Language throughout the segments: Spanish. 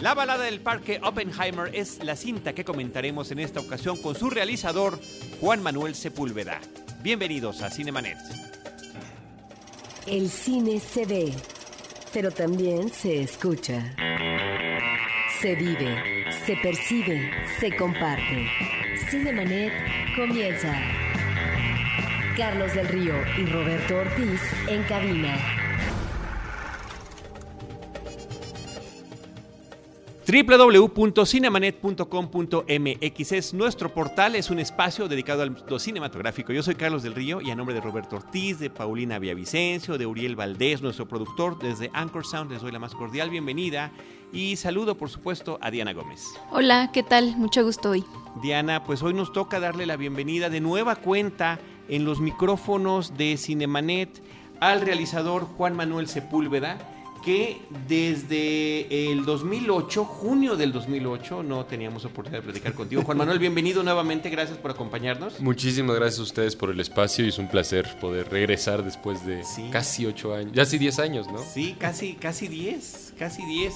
La balada del parque Oppenheimer es la cinta que comentaremos en esta ocasión con su realizador, Juan Manuel Sepúlveda. Bienvenidos a Cinemanet. El cine se ve, pero también se escucha. Se vive, se percibe, se comparte. Cinemanet comienza. Carlos del Río y Roberto Ortiz en cabina. www.cinemanet.com.mx es nuestro portal, es un espacio dedicado al mundo cinematográfico. Yo soy Carlos del Río y a nombre de Roberto Ortiz, de Paulina Villavicencio, de Uriel Valdés, nuestro productor, desde Anchor Sound les doy la más cordial bienvenida y saludo por supuesto a Diana Gómez. Hola, ¿qué tal? Mucho gusto hoy. Diana, pues hoy nos toca darle la bienvenida de nueva cuenta en los micrófonos de Cinemanet al realizador Juan Manuel Sepúlveda que desde el 2008, junio del 2008, no teníamos oportunidad de platicar contigo. Juan Manuel, bienvenido nuevamente, gracias por acompañarnos. Muchísimas gracias a ustedes por el espacio y es un placer poder regresar después de Sí. casi ocho años, ya sí diez años, ¿no? Sí, casi, casi 10, casi 10.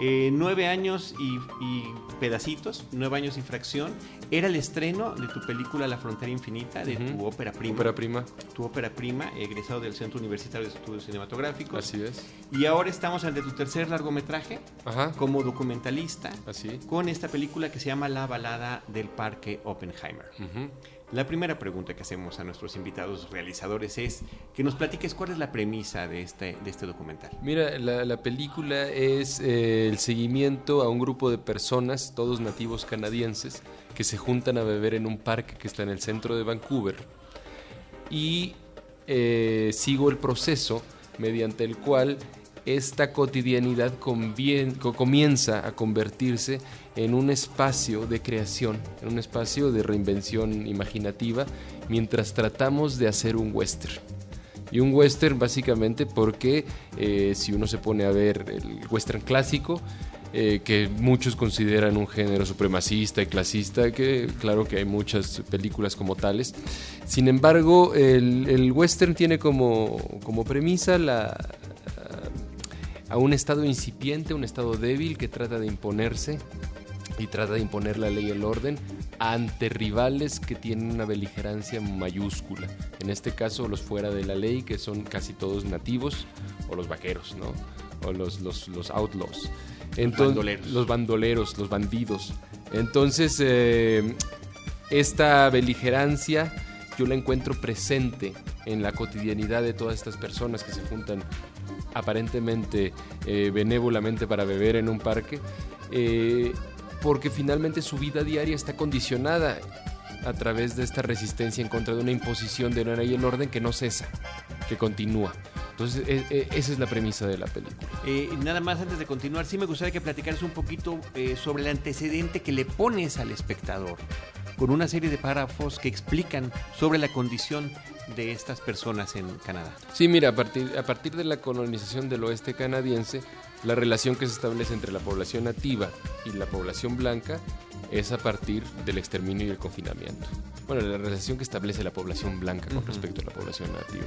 Eh, nueve años y, y pedacitos, nueve años y fracción. Era el estreno de tu película La Frontera Infinita, de tu ópera prima. Ópera prima, Tu ópera prima, egresado del Centro Universitario de Estudios Cinematográficos. así es. Y ahora estamos ante tu tercer largometraje Ajá, como documentalista así. con esta película que se llama La balada del parque Oppenheimer. Ujú. La primera pregunta que hacemos a nuestros invitados realizadores es que nos platiques cuál es la premisa de este, de este documental. Mira, la, la película es eh, el seguimiento a un grupo de personas, todos nativos canadienses, que se juntan a beber en un parque que está en el centro de Vancouver. Y eh, sigo el proceso mediante el cual esta cotidianidad comienza a convertirse en un espacio de creación, en un espacio de reinvención imaginativa, mientras tratamos de hacer un western. Y un western básicamente porque eh, si uno se pone a ver el western clásico, eh, que muchos consideran un género supremacista y clasista, que claro que hay muchas películas como tales. Sin embargo, el, el western tiene como, como premisa la, a un estado incipiente, un estado débil que trata de imponerse y trata de imponer la ley y el orden ante rivales que tienen una beligerancia mayúscula. En este caso, los fuera de la ley, que son casi todos nativos, o los vaqueros, ¿no? O los, los, los outlaws. Entonces, bandoleros. Los bandoleros, los bandidos. Entonces, eh, esta beligerancia yo la encuentro presente en la cotidianidad de todas estas personas que se juntan aparentemente eh, benévolamente para beber en un parque, eh, porque finalmente su vida diaria está condicionada a través de esta resistencia en contra de una imposición de la ley y el orden que no cesa, que continúa. Entonces, e- e- esa es la premisa de la película. Eh, nada más antes de continuar, sí me gustaría que platicaras un poquito eh, sobre el antecedente que le pones al espectador, con una serie de párrafos que explican sobre la condición de estas personas en Canadá. Sí, mira, a partir, a partir de la colonización del oeste canadiense, la relación que se establece entre la población nativa y la población blanca es a partir del exterminio y el confinamiento. Bueno, la relación que establece la población blanca con respecto a la población nativa.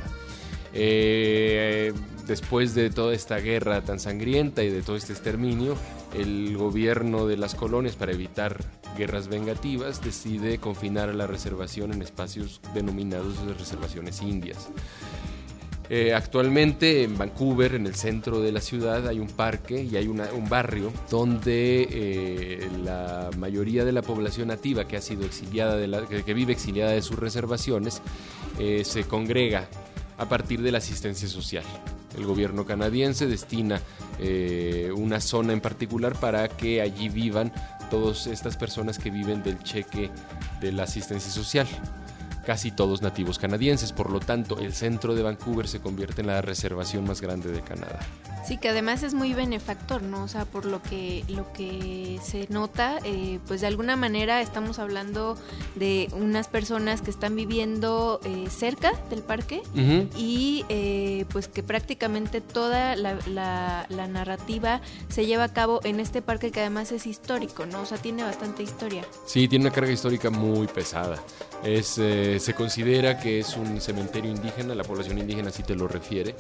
Eh, después de toda esta guerra tan sangrienta y de todo este exterminio, el gobierno de las colonias, para evitar guerras vengativas, decide confinar a la reservación en espacios denominados de reservaciones indias. Eh, actualmente en Vancouver, en el centro de la ciudad, hay un parque y hay un barrio donde eh, la mayoría de la población nativa que ha sido exiliada, de que, vive exiliada de sus reservaciones, se congrega a partir de la asistencia social. El gobierno canadiense destina eh, una zona en particular para que allí vivan todas estas personas que viven del cheque de la asistencia social casi todos nativos canadienses. Por lo tanto, el centro de Vancouver se convierte en la reservación más grande de Canadá. Sí, que además es muy benefactor, ¿no? O sea, por lo que, lo que se nota, eh, pues de alguna manera estamos hablando de unas personas que están viviendo eh, cerca del parque y eh, pues que prácticamente toda la, la- la narrativa se lleva a cabo en este parque que además es histórico, ¿no? O sea, tiene bastante historia. Sí, tiene una carga histórica muy pesada. Es, eh, se considera que es un cementerio indígena, la población indígena sí te lo refiere,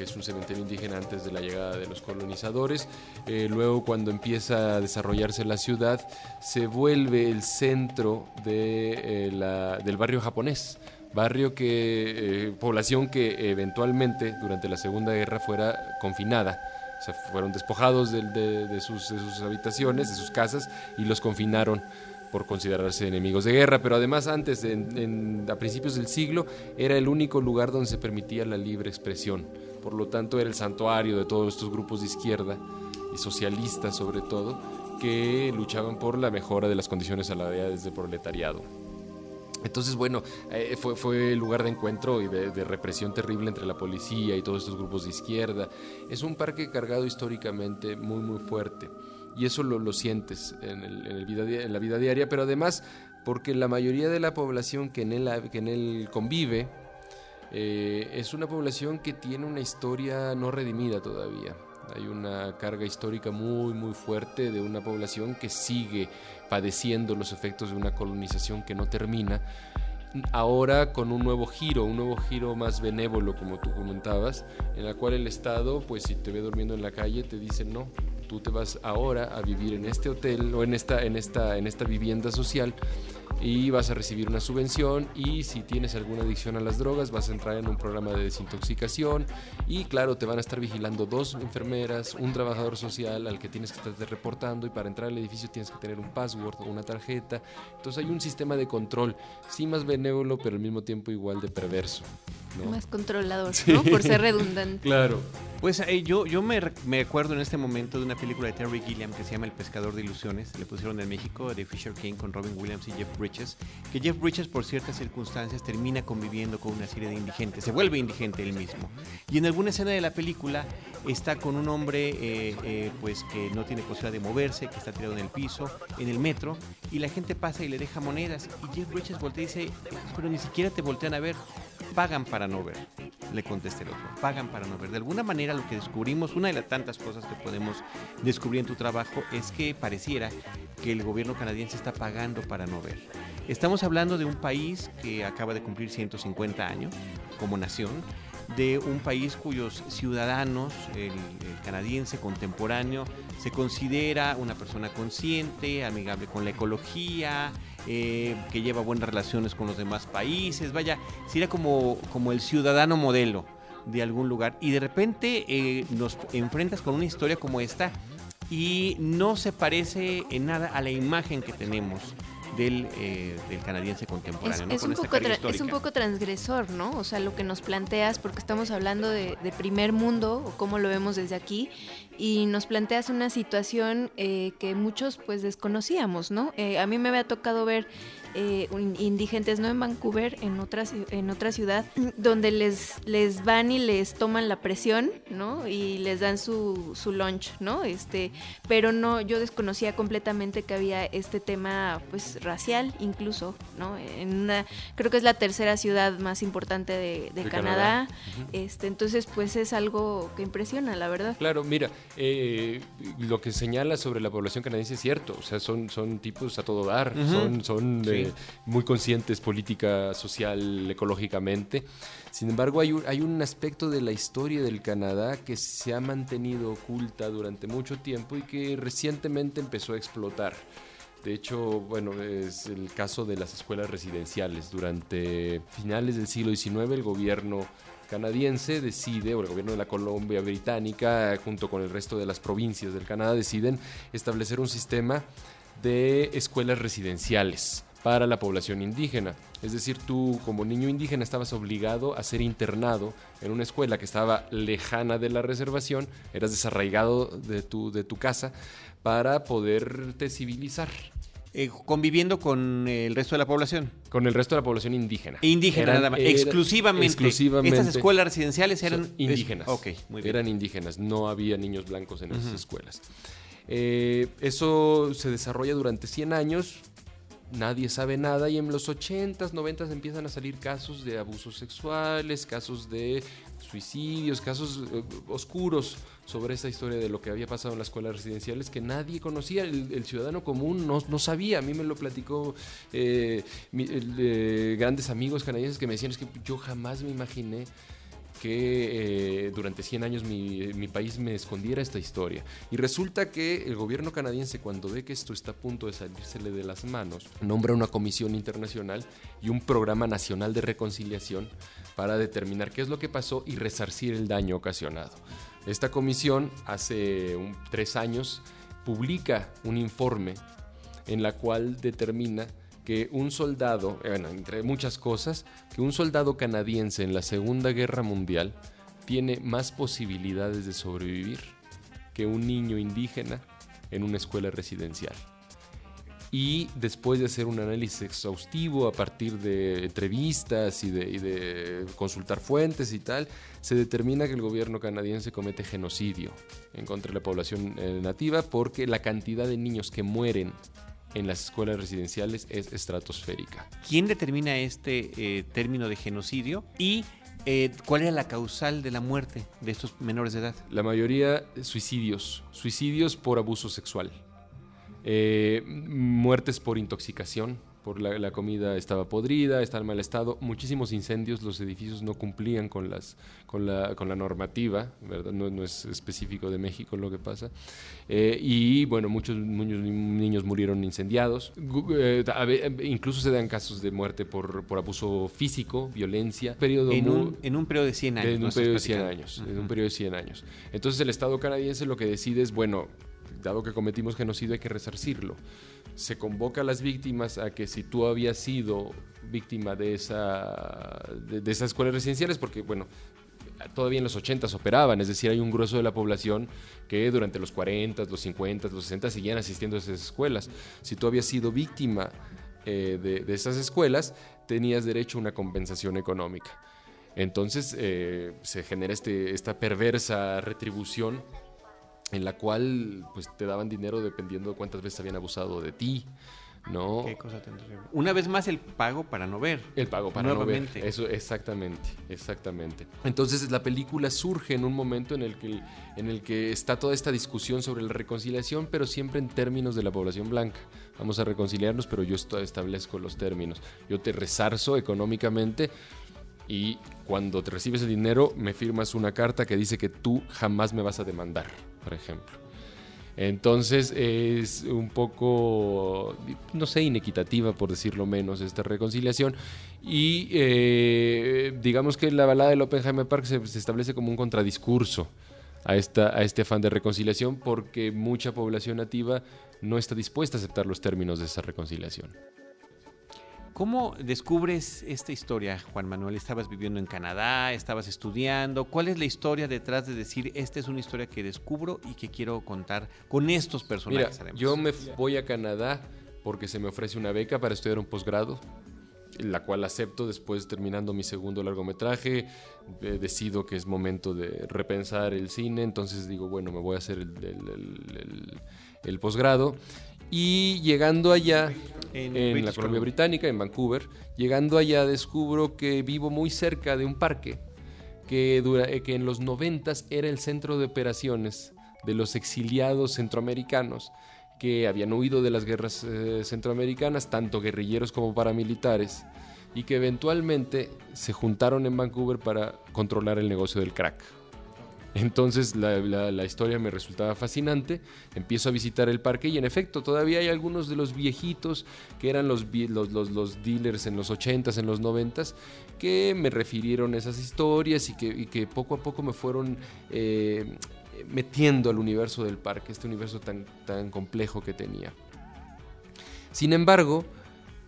que es un cementerio indígena antes de la llegada de los colonizadores. Eh, luego, cuando empieza a desarrollarse la ciudad, se vuelve el centro de, eh, la, del barrio japonés barrio que, eh, población que eventualmente durante la Segunda Guerra fuera confinada. O sea, fueron despojados de, de, sus, de, sus, habitaciones, de sus casas, y los confinaron por considerarse enemigos de guerra. Pero además antes, en, a principios del siglo, era el único lugar donde se permitía la libre expresión. Por lo tanto, era el santuario de todos estos grupos de izquierda y socialistas sobre todo, que luchaban por la mejora de las condiciones salariales del proletariado. Entonces, bueno, eh, fue, fue, lugar de encuentro y de, represión terrible entre la policía y todos estos grupos de izquierda. Es un parque cargado históricamente muy, muy fuerte. Y eso lo, lo sientes en, en, el vida, en, la vida diaria, pero además porque la mayoría de la población que en él, que en él convive eh, es una población que tiene una historia no redimida todavía. Hay una carga histórica muy, muy fuerte de una población que sigue padeciendo los efectos de una colonización que no termina. Ahora con un nuevo giro, un nuevo giro más benévolo, como tú comentabas, en la cual el Estado, pues si te ve durmiendo en la calle, te dice no, tú te vas ahora a vivir en este hotel o en esta, en esta, en esta vivienda social y vas a recibir una subvención y si tienes alguna adicción a las drogas vas a entrar en un programa de desintoxicación y claro, te van a estar vigilando dos enfermeras, un trabajador social al que tienes que estar reportando y para entrar al edificio tienes que tener un password o una tarjeta. Entonces hay un sistema de control, sí más benévolo, pero al mismo tiempo igual de perverso. Más controlador, ¿no? Por ser redundante. claro. Pues eh, yo, yo me, me, acuerdo en este momento de una película de Terry Gilliam que se llama El pescador de ilusiones. Le pusieron en México de Fisher King con Robin Williams y Jeff Bridges. Que Jeff Bridges, por ciertas circunstancias, termina conviviendo con una serie de indigentes. Se vuelve indigente él mismo. Y en alguna escena de la película está con un hombre eh, eh, pues que no tiene posibilidad de moverse, que está tirado en el piso, en el metro. Y la gente pasa y le deja monedas. Y Jeff Bridges voltea y dice, pero ni siquiera te voltean a ver pagan para no ver, le contesta el otro, pagan para no ver. De alguna manera lo que descubrimos, una de las tantas cosas que podemos descubrir en tu trabajo es que pareciera que el gobierno canadiense está pagando para no ver. Estamos hablando de un país que acaba de cumplir 150 años como nación, de un país cuyos ciudadanos, el, canadiense contemporáneo, se considera una persona consciente, amigable con la ecología, eh, que lleva buenas relaciones con los demás países, vaya, sería como, como el ciudadano modelo de algún lugar y de repente eh, nos enfrentas con una historia como esta y no se parece en nada a la imagen que tenemos del, eh, del canadiense contemporáneo. Es, un poco es, un poco transgresor, ¿no? O sea, lo que nos planteas, porque estamos hablando de, de primer mundo, o cómo lo vemos desde aquí, y nos planteas una situación eh, que muchos pues desconocíamos, ¿no? Eh, a mí me había tocado ver eh, indigentes, no en Vancouver, en otra, en otra ciudad, donde les, les van y les toman la presión, ¿no? Y les dan su, su lunch, ¿no? Este, pero no, yo desconocía completamente que había este tema, pues, racial incluso, ¿no? En una, creo que es la tercera ciudad más importante de, Canadá, este, entonces, pues, es algo que impresiona, la verdad. Claro, mira, eh, lo que señala sobre la población canadiense es cierto, o sea, son, son tipos a todo dar, son, son muy conscientes política, social, ecológicamente. Sin embargo, hay un, hay un aspecto de la historia del Canadá que se ha mantenido oculta durante mucho tiempo y que recientemente empezó a explotar. De hecho, bueno, es el caso de las escuelas residenciales. Durante finales del siglo XIX, el gobierno canadiense decide, o el gobierno de la Colombia Británica, junto con el resto de las provincias del Canadá, deciden establecer un sistema de escuelas residenciales para la población indígena. Es decir, tú como niño indígena estabas obligado a ser internado en una escuela que estaba lejana de la reservación, eras desarraigado de tu, de tu casa para poderte civilizar. Eh, conviviendo con el resto de la población. Con el resto de la población indígena. Indígena, nada más. exclusivamente. exclusivamente. Estas escuelas residenciales eran indígenas. ok, muy bien. Eran indígenas, no había niños blancos en esas escuelas. Eh, eso se desarrolla durante 100 años, nadie sabe nada y en los 80s, 90s empiezan a salir casos de abusos sexuales, casos de suicidios, casos eh, oscuros sobre esta historia de lo que había pasado en las escuelas residenciales que nadie conocía, el, ciudadano común no, no, sabía, a mí me lo platicó eh, grandes amigos canadienses que me decían es que yo jamás me imaginé que eh, durante 100 años mi, mi, país me escondiera esta historia. Y resulta que el gobierno canadiense, cuando ve que esto está a punto de salírsele de las manos, nombra una comisión internacional y un programa nacional de reconciliación para determinar qué es lo que pasó y resarcir el daño ocasionado. Esta comisión hace tres años publica un informe en la cual determina que un soldado, bueno, entre muchas cosas, que un soldado canadiense en la Segunda Guerra Mundial tiene más posibilidades de sobrevivir que un niño indígena en una escuela residencial. Y después de hacer un análisis exhaustivo a partir de entrevistas y de, consultar fuentes y tal, se determina que el gobierno canadiense comete genocidio en contra de la población eh, nativa porque la cantidad de niños que mueren en las escuelas residenciales es estratosférica. ¿Quién determina este eh, término de genocidio y eh, cuál era la causal de la muerte de estos menores de edad? La mayoría suicidios, suicidios por abuso sexual, eh, muertes por intoxicación, por la, comida estaba podrida, estaba en mal estado, muchísimos incendios, los edificios no cumplían con, las, con, la, con la normativa, ¿verdad? No, no, es específico de México lo que pasa. Eh, y bueno, muchos, niños murieron incendiados, eh, incluso se dan casos de muerte por, por abuso físico, violencia. Periodo en, un, en un periodo de 100 años. En un periodo de 100 años, en un periodo de 100 años. Entonces el Estado canadiense lo que decide es, bueno, dado que cometimos genocidio hay que resarcirlo se convoca a las víctimas a que si tú habías sido víctima de, esa, de, esas escuelas residenciales, porque bueno, todavía en los 80 operaban, es decir, hay un grueso de la población que durante los 40, los 50, los 60 seguían asistiendo a esas escuelas. Si tú habías sido víctima eh, de, esas escuelas, tenías derecho a una compensación económica. Entonces eh, se genera este, esta perversa retribución en la cual pues te daban dinero dependiendo de cuántas veces habían abusado de ti. ¿no? Qué cosa Una vez más el pago para no ver. El pago para no ver. Eso exactamente, exactamente. Entonces la película surge en un momento en el que en el que está toda esta discusión sobre la reconciliación, pero siempre en términos de la población blanca. Vamos a reconciliarnos, pero yo establezco los términos. Yo te resarzo económicamente y cuando te recibes el dinero me firmas una carta que dice que tú jamás me vas a demandar por ejemplo. Entonces es un poco, no sé, inequitativa, por decirlo menos, esta reconciliación. Y eh, digamos que la balada del Oppenheimer Park se, se, establece como un contradiscurso a, esta, a este afán de reconciliación porque mucha población nativa no está dispuesta a aceptar los términos de esa reconciliación. ¿Cómo descubres esta historia, Juan Manuel? ¿Estabas viviendo en Canadá? ¿Estabas estudiando? ¿Cuál es la historia detrás de decir, esta es una historia que descubro y que quiero contar con estos personajes? yo me voy a Canadá porque se me ofrece una beca para estudiar un posgrado, la cual acepto después terminando mi segundo largometraje. Eh, decido que es momento de repensar el cine, entonces digo, bueno, me voy a hacer el, el posgrado. Y llegando allá, en, la Colombia Británica, en Vancouver, llegando allá descubro que vivo muy cerca de un parque que, dura, eh, que en los noventas era el centro de operaciones de los exiliados centroamericanos que habían huido de las guerras eh, centroamericanas, tanto guerrilleros como paramilitares, y que eventualmente se juntaron en Vancouver para controlar el negocio del crack. Entonces la, historia me resultaba fascinante, empiezo a visitar el parque y en efecto todavía hay algunos de los viejitos que eran los, los, dealers en los 80s, en los 90s, que me refirieron esas historias y que, poco a poco me fueron eh, metiendo al universo del parque, este universo tan, tan complejo que tenía. Sin embargo,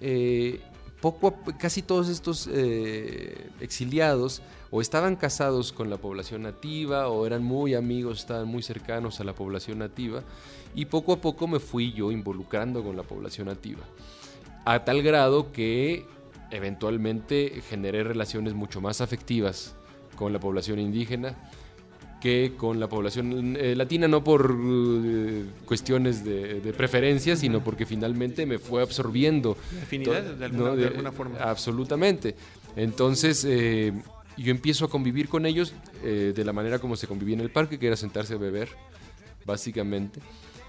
eh, poco casi todos estos eh, exiliados o estaban casados con la población nativa o eran muy amigos, estaban muy cercanos a la población nativa y poco a poco me fui yo involucrando con la población nativa. A tal grado que eventualmente generé relaciones mucho más afectivas con la población indígena que con la población eh, latina, no por eh, cuestiones de, preferencia, sino porque finalmente me fue absorbiendo. Afinidad de, alguna, forma. Absolutamente. Entonces, eh, yo empiezo a convivir con ellos eh, de la manera como se convivía en el parque, que era sentarse a beber, básicamente.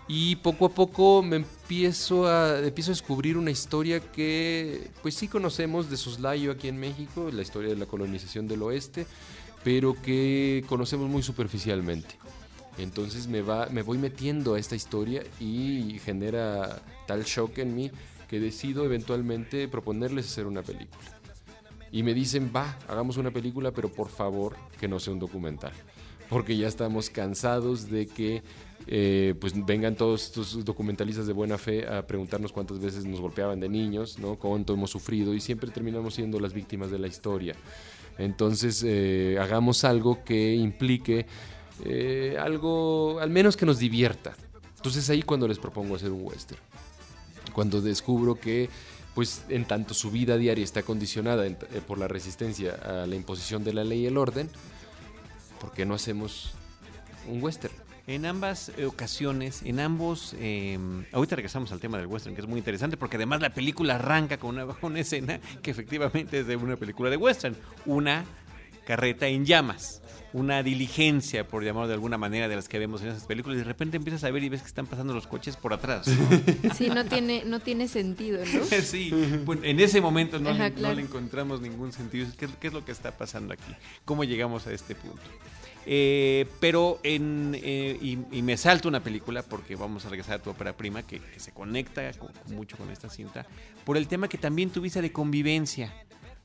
Y poco a poco me empiezo a, empiezo a descubrir una historia que pues sí conocemos de Soslayo aquí en México, la historia de la colonización del oeste, pero que conocemos muy superficialmente. Entonces me, va, me voy metiendo a esta historia y genera tal shock en mí que decido eventualmente proponerles hacer una película. Y me dicen, va, hagamos una película, pero por favor que no sea un documental. Porque ya estamos cansados de que eh, pues vengan todos estos documentalistas de buena fe a preguntarnos cuántas veces nos golpeaban de niños, ¿no? cuánto hemos sufrido y siempre terminamos siendo las víctimas de la historia. Entonces, eh, hagamos algo que implique eh, algo, al menos que nos divierta. Entonces ahí cuando les propongo hacer un western. Cuando descubro que pues en tanto su vida diaria está condicionada eh, por la resistencia a la imposición de la ley y el orden, ¿por qué no hacemos un western? En ambas ocasiones, en ambos, eh, ahorita regresamos al tema del western, que es muy interesante, porque además la película arranca con una, una escena que efectivamente es de una película de western, una carreta en llamas una diligencia, por llamarlo de alguna manera, de las que vemos en esas películas, y de repente empiezas a ver y ves que están pasando los coches por atrás. Sí, no tiene, no tiene sentido, ¿no? sí, bueno, en ese momento no, le, encontramos ningún sentido. ¿Qué, es lo que está pasando aquí? ¿Cómo llegamos a este punto? Eh, pero en, eh, y, me salto una película porque vamos a regresar a tu ópera prima que, se conecta mucho con esta cinta por el tema que también tuviste de convivencia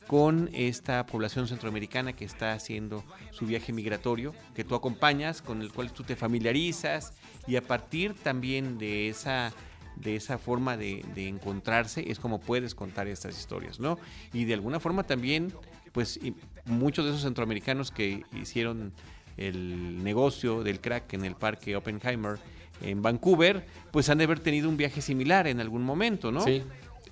con esta población centroamericana que está haciendo su viaje migratorio, que tú acompañas, con el cual tú te familiarizas y a partir también de esa de esa forma de, encontrarse es como puedes contar estas historias, ¿no? Y de alguna forma también, pues muchos de esos centroamericanos que hicieron el negocio del crack en el parque Oppenheimer en Vancouver, pues han de haber tenido un viaje similar en algún momento, ¿no? Sí.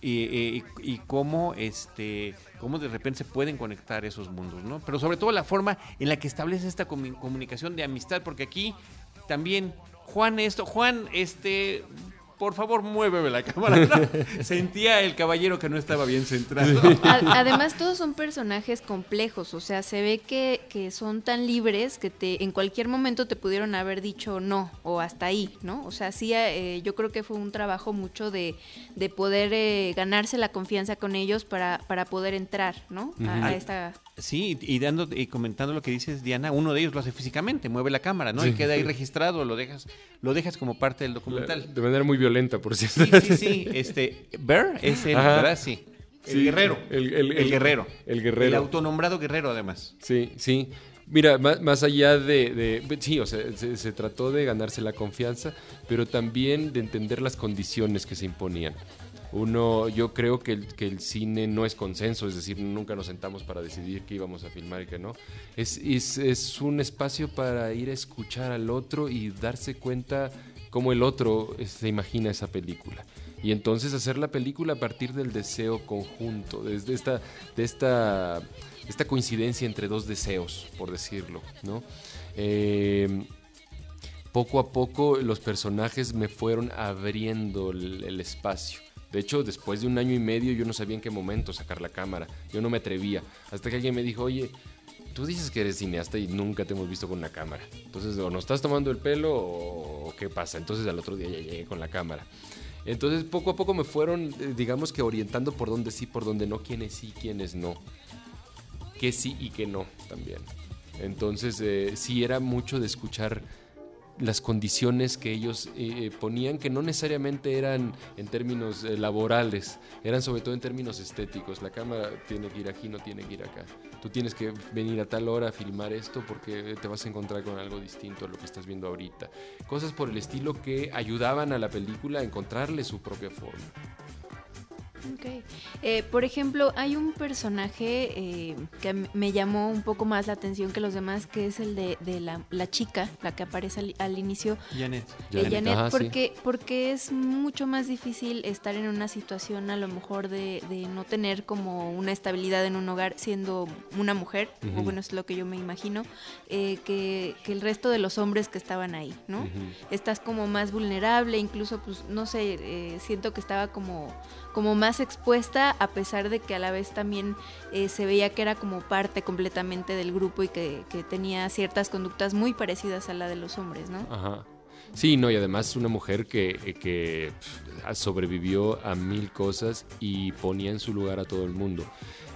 Y, cómo este cómo de repente se pueden conectar esos mundos, ¿no? Pero sobre todo la forma en la que establece esta comunicación de amistad, porque aquí también Juan esto, Juan este por favor, muéveme la cámara. Sentía el caballero que no estaba bien centrado. Además, todos son personajes complejos, o sea, se ve que, que, son tan libres que te en cualquier momento te pudieron haber dicho no o hasta ahí, ¿no? O sea, sí, eh, yo creo que fue un trabajo mucho de, de poder eh, ganarse la confianza con ellos para, para poder entrar, ¿no? a esta Sí, y dando y comentando lo que dices Diana, uno de ellos lo hace físicamente, mueve la cámara, ¿no? Y queda ahí registrado, lo dejas, lo dejas como parte del documental. De manera muy violenta, por cierto. Sí, sí, sí. Este, Bear es el, ¿verdad? Sí. El guerrero. El, guerrero. El guerrero. El autonombrado guerrero, además. Sí, sí. Mira, más, allá de, Sí, o sea, se, trató de ganarse la confianza, pero también de entender las condiciones que se imponían. Uno, yo creo que el, cine no es consenso, es decir, nunca nos sentamos para decidir qué íbamos a filmar y qué no. Es, es, un espacio para ir a escuchar al otro y darse cuenta cómo el otro se imagina esa película. Y entonces hacer la película a partir del deseo conjunto, desde esta, de esta, esta coincidencia entre dos deseos, por decirlo, ¿no? Eh, poco a poco los personajes me fueron abriendo el espacio. De hecho, después de un año y medio yo no sabía en qué momento sacar la cámara. Yo no me atrevía. Hasta que alguien me dijo, oye, tú dices que eres cineasta y nunca te hemos visto con una cámara. Entonces, o nos estás tomando el pelo o, qué pasa. Entonces, al otro día ya llegué con la cámara. Entonces, poco a poco me fueron, eh, digamos que orientando por dónde sí, por dónde no, quiénes sí, quiénes no. Qué sí y qué no también. Entonces, eh, sí era mucho de escuchar las condiciones que ellos eh, ponían, que no necesariamente eran en términos eh, laborales, eran sobre todo en términos estéticos. La cámara tiene que ir aquí, no tiene que ir acá. Tú tienes que venir a tal hora a filmar esto porque te vas a encontrar con algo distinto a lo que estás viendo ahorita. Cosas por el estilo que ayudaban a la película a encontrarle su propia forma. Okay. Eh, por ejemplo, hay un personaje eh, que me llamó un poco más la atención que los demás, que es el de, la, chica, la que aparece al, inicio. Janet. Eh, Janet, porque, porque es mucho más difícil estar en una situación a lo mejor de, no tener como una estabilidad en un hogar siendo una mujer, o bueno, es lo que yo me imagino, que, el resto de los hombres que estaban ahí, ¿no? Estás como más vulnerable, incluso, pues, no sé, siento que estaba como como más expuesta a pesar de que a la vez también eh, se veía que era como parte completamente del grupo y que, tenía ciertas conductas muy parecidas a la de los hombres, ¿no? Ajá. Sí, no, y además una mujer que, que sobrevivió a mil cosas y ponía en su lugar a todo el mundo.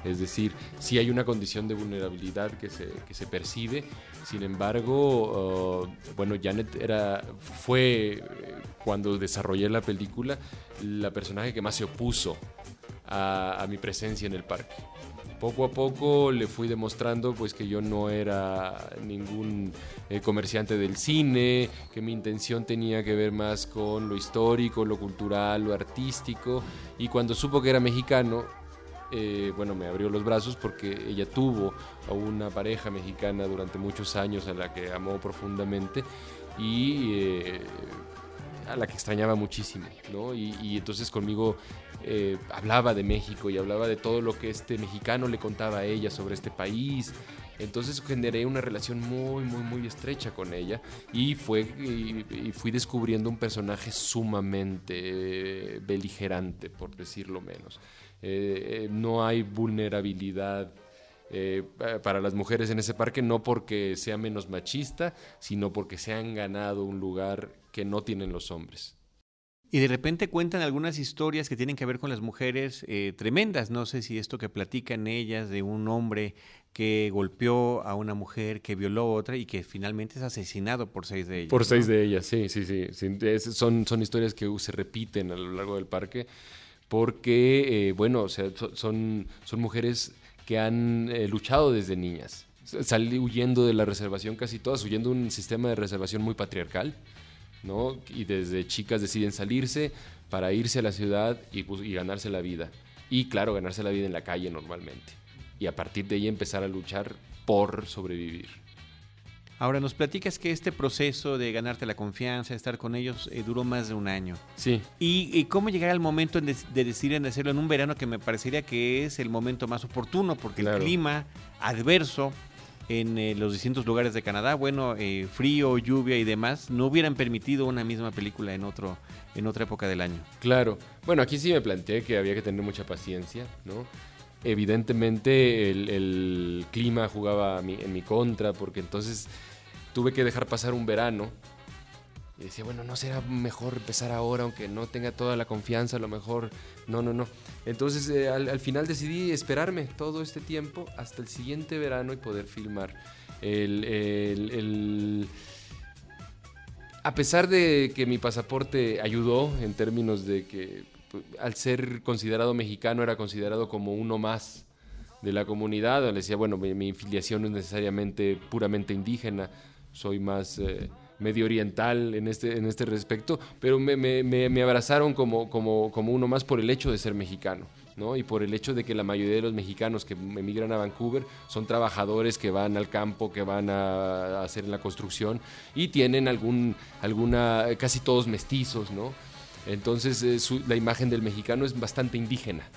Es decir, sí hay una condición de vulnerabilidad que se, que se percibe, sin embargo, uh, bueno, Janet era, fue, eh, cuando desarrollé la película, la personaje que más se opuso a, a mi presencia en el parque. Poco a poco le fui demostrando pues que yo no era ningún eh, comerciante del cine, que mi intención tenía que ver más con lo histórico, lo cultural, lo artístico. Y cuando supo que era mexicano eh, bueno, me abrió los brazos porque ella tuvo a una pareja mexicana durante muchos años a la que amó profundamente y eh, a la que extrañaba muchísimo, ¿no? Y, entonces conmigo eh, hablaba de México y hablaba de todo lo que este mexicano le contaba a ella sobre este país. Entonces generé una relación muy, muy, muy estrecha con ella y, fue, y, fui descubriendo un personaje sumamente eh, beligerante, por decirlo menos. Eh, no hay vulnerabilidad para las mujeres en ese parque, no porque sea menos machista, sino porque se han ganado un lugar que no tienen los hombres. Y de repente cuentan algunas historias que tienen que ver con las mujeres eh, tremendas. No sé si esto que platican ellas de un hombre que golpeó a una mujer, que violó a otra y que finalmente es asesinado por seis de ellas. Por seis de ellas, sí, sí, sí. son, son historias que se repiten a lo largo del parque porque, eh, bueno, o sea, son, son mujeres que han eh, luchado desde niñas. Salí huyendo de la reservación casi todas, huyendo de un sistema de reservación muy patriarcal ¿no? Y desde chicas deciden salirse para irse a la ciudad y, pues, y ganarse la vida. Y claro, ganarse la vida en la calle normalmente. Y a partir de ahí empezar a luchar por sobrevivir. Ahora nos platicas que este proceso de ganarte la confianza, de estar con ellos, eh, duró más de un año. Sí. ¿Y, cómo llegar al momento de, decidir en hacerlo en un verano que me parecería que es el momento más oportuno porque el clima adverso en eh, los distintos lugares de Canadá, bueno, eh, frío, lluvia y demás, no hubieran permitido una misma película en otro en otra época del año. Claro. Bueno, aquí sí me planteé que había que tener mucha paciencia, ¿no? Evidentemente el, clima jugaba en mi contra porque entonces tuve que dejar pasar un verano y decía, bueno, no será mejor empezar ahora, aunque no tenga toda la confianza, a lo mejor, no, no, no. Entonces eh, al, final decidí esperarme todo este tiempo hasta el siguiente verano y poder filmar. El, A pesar de que mi pasaporte ayudó en términos de que al ser considerado mexicano era considerado como uno más de la comunidad, le decía, bueno, mi, filiación no es necesariamente puramente indígena, soy más... Eh, medio oriental en este, en este respecto, pero me, me, abrazaron como, como, como uno más por el hecho de ser mexicano. ¿no? y por el hecho de que la mayoría de los mexicanos que emigran a Vancouver son trabajadores que van al campo, que van a, hacer la construcción y tienen algún, alguna, casi todos mestizos, ¿no? Entonces eh, la imagen del mexicano es bastante indígena.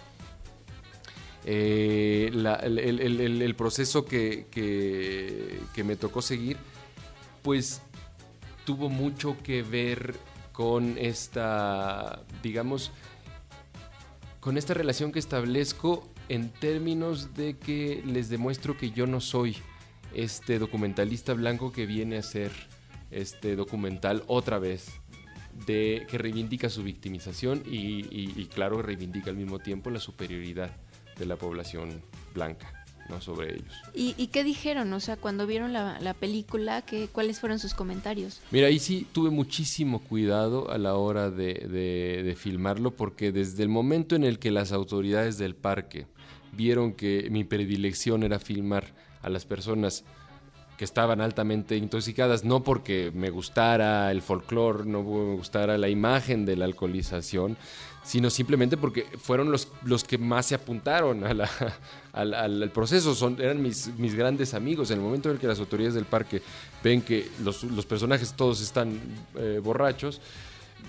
Eh, el, proceso que, que, que me tocó seguir, pues tuvo mucho que ver con esta, digamos, con esta relación que establezco en términos de que les demuestro que yo no soy este documentalista blanco que viene a hacer este documental otra vez, de que reivindica su victimización y, y claro, reivindica al mismo tiempo la superioridad de la población blanca no sobre ellos. ¿Y, qué dijeron? O sea, cuando vieron la, película, ¿qué, ¿cuáles fueron sus comentarios? Mira, ahí sí tuve muchísimo cuidado a la hora de, filmarlo, porque desde el momento en el que las autoridades del parque vieron que mi predilección era filmar a las personas estaban altamente intoxicadas, no porque me gustara el folclore, no me gustara la imagen de la alcoholización, sino simplemente porque fueron los, los que más se apuntaron a al, proceso, Son, eran mis, mis grandes amigos. En el momento en el que las autoridades del parque ven que los, personajes todos están eh, borrachos,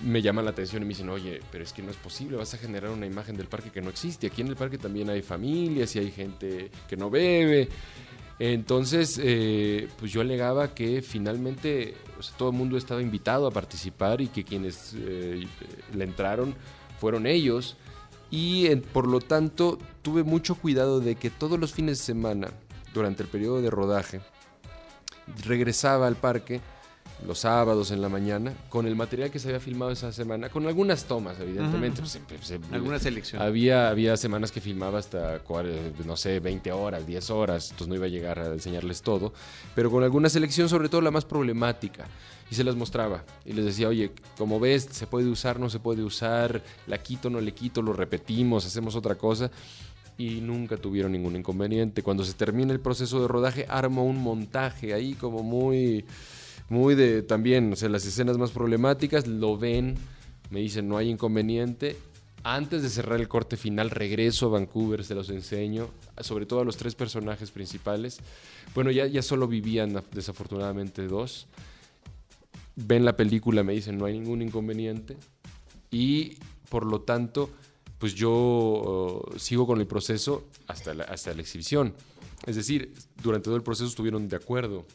me llaman la atención y me dicen, oye, pero es que no es posible, vas a generar una imagen del parque que no existe. Aquí en el parque también hay familias y hay gente que no bebe. Entonces, eh, pues yo alegaba que finalmente todo el mundo estaba invitado a participar y que quienes eh, le entraron fueron ellos. Y por lo tanto tuve mucho cuidado de que todos los fines de semana, durante el periodo de rodaje, regresaba al parque los sábados en la mañana, con el material que se había filmado esa semana, con algunas tomas, evidentemente. Ujú. pues, se- se- Alguna selección. había, había semanas que filmaba hasta, no sé, 20 horas, 10 horas, entonces no iba a llegar a enseñarles todo, pero con alguna selección, sobre todo la más problemática, y se las mostraba. Y les decía, oye, como ves, se puede usar, no se puede usar, la quito, no le quito, lo repetimos, hacemos otra cosa. Y nunca tuvieron ningún inconveniente. Cuando se termina el proceso de rodaje, armo un montaje ahí como muy, muy de también, o sea, las escenas más problemáticas, lo ven, me dicen, no hay inconveniente. Antes de cerrar el corte final, regreso a Vancouver, se los enseño, sobre todo a los tres personajes principales. Bueno, ya, ya solo vivían desafortunadamente dos. Ven la película, me dicen, no hay ningún inconveniente. Y por lo tanto, pues yo uh, sigo con el proceso hasta hasta la exhibición. Es decir, durante todo el proceso estuvieron de acuerdo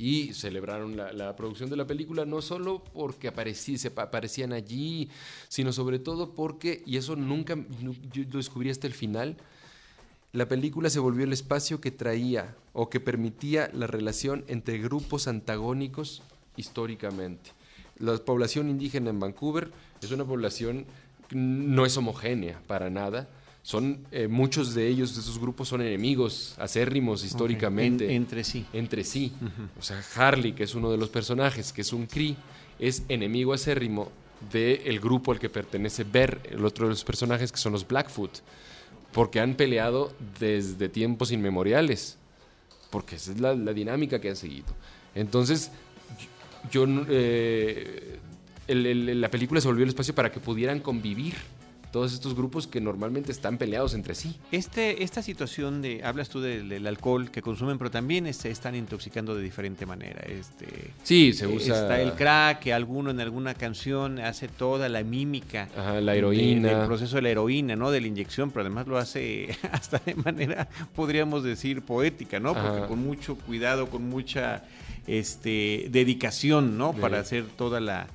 y celebraron la, producción de la película no solo porque aparecían allí, sino sobre todo porque, y eso nunca lo descubrí hasta el final, la película se volvió el espacio que traía o que permitía la relación entre grupos antagónicos históricamente. La población indígena en Vancouver es una población no es homogénea para nada. Son eh, muchos de ellos, de esos grupos, son enemigos acérrimos históricamente En- entre sí. entre sí. O sea, Harley, que es uno de los personajes, que es un Cree, es enemigo acérrimo del grupo al que pertenece Bear, el otro de los personajes, que son los Blackfoot, porque han peleado desde tiempos inmemoriales, porque esa es la, la dinámica que han seguido. Entonces, yo, yo, eh, el- el- la película se volvió el espacio para que pudieran convivir todos estos grupos que normalmente están peleados entre sí. Este, esta situación de, hablas tú del, del alcohol que consumen, pero también se están intoxicando de diferente manera. Este, Sí, se eh, usa Está el crack, que alguno en alguna canción hace toda la mímica. Ajá, la de- heroína. del proceso de la heroína, ¿no? De la inyección, pero además lo hace hasta de manera, podríamos decir, poética, ¿no? Porque Ajá. con mucho cuidado, con mucha este, dedicación, ¿no? Sí. Para hacer toda la,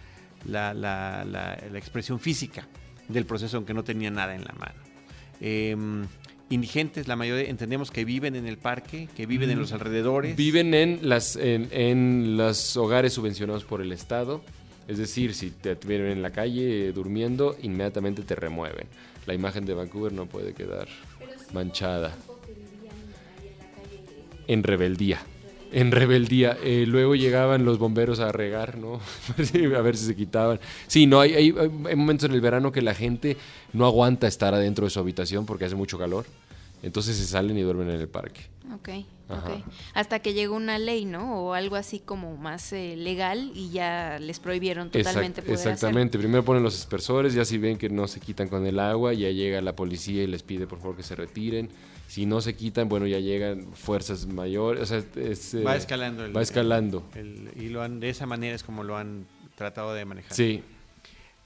la, la- la- la expresión física del proceso, aunque no tenía nada en la mano. Em, indigentes, la mayoría entendemos que viven en el parque, que viven en los alrededores. Viven en, las, en, en los hogares subvencionados por el Estado. Es decir, si te viven en la calle eh, durmiendo, inmediatamente te remueven. La imagen de Vancouver no puede quedar manchada. En rebeldía. En rebeldía. Eh, luego llegaban los bomberos a regar, ¿no? A ver si se quitaban. Sí, no, hay, hay, hay momentos en el verano que la gente no aguanta estar adentro de su habitación porque hace mucho calor. Entonces se salen y duermen en el parque. Ok, Ajá. ok. Hasta que llegó una ley, ¿no? O algo así como más eh, legal y ya les prohibieron totalmente Exact- poder hacerlo. exactamente. Primero ponen los aspersores, ya si ven que no se quitan con el agua, ya llega la policía y les pide por favor que se retiren. Si no se quitan, bueno, ya llegan fuerzas mayores. O sea, es, eh, Va escalando. el- va escalando. el- y lo han, de esa manera es como lo han tratado de manejar. Sí.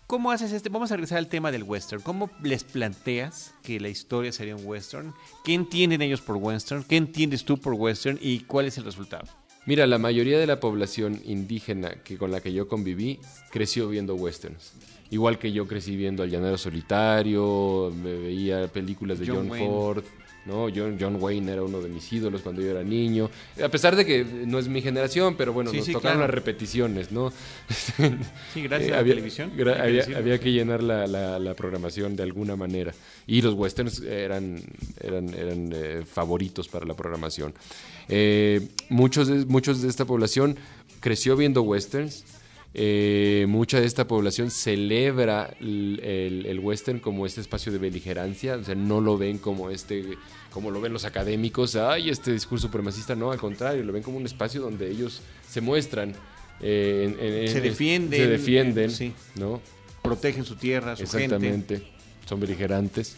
¿Cómo haces este? Vamos a regresar al tema del western. ¿Cómo les planteas que la historia sería un western? ¿Qué entienden ellos por western? ¿Qué entiendes tú por western? ¿Y cuál es el resultado? Mira, la mayoría de la población indígena que con la que yo conviví creció viendo westerns. Igual que yo crecí viendo Al Llanero Solitario, me veía películas de John. Ford, ¿no? John, John Wayne era uno de mis ídolos cuando yo era niño. A pesar de que no es mi generación, pero bueno, Sí, nos sí, tocaron claro. las repeticiones, ¿no? Sí, gracias Eh, a la había, televisión. gra- hay que había, decirlo. había que llenar la, la- la programación de alguna manera. Y los westerns eran, eran, eran eh, favoritos para la programación. Eh, muchos, de, muchos de esta población creció viendo westerns. Eh, mucha de esta población celebra el, el- el western como este espacio de beligerancia, o sea, no lo ven como este, como lo ven los académicos, ay, este discurso supremacista, no, al contrario, lo ven como un espacio donde ellos se muestran, eh, en- en- Se en- defienden, se defienden, sí. ¿no? Protegen su tierra, su gente. Exactamente, son beligerantes.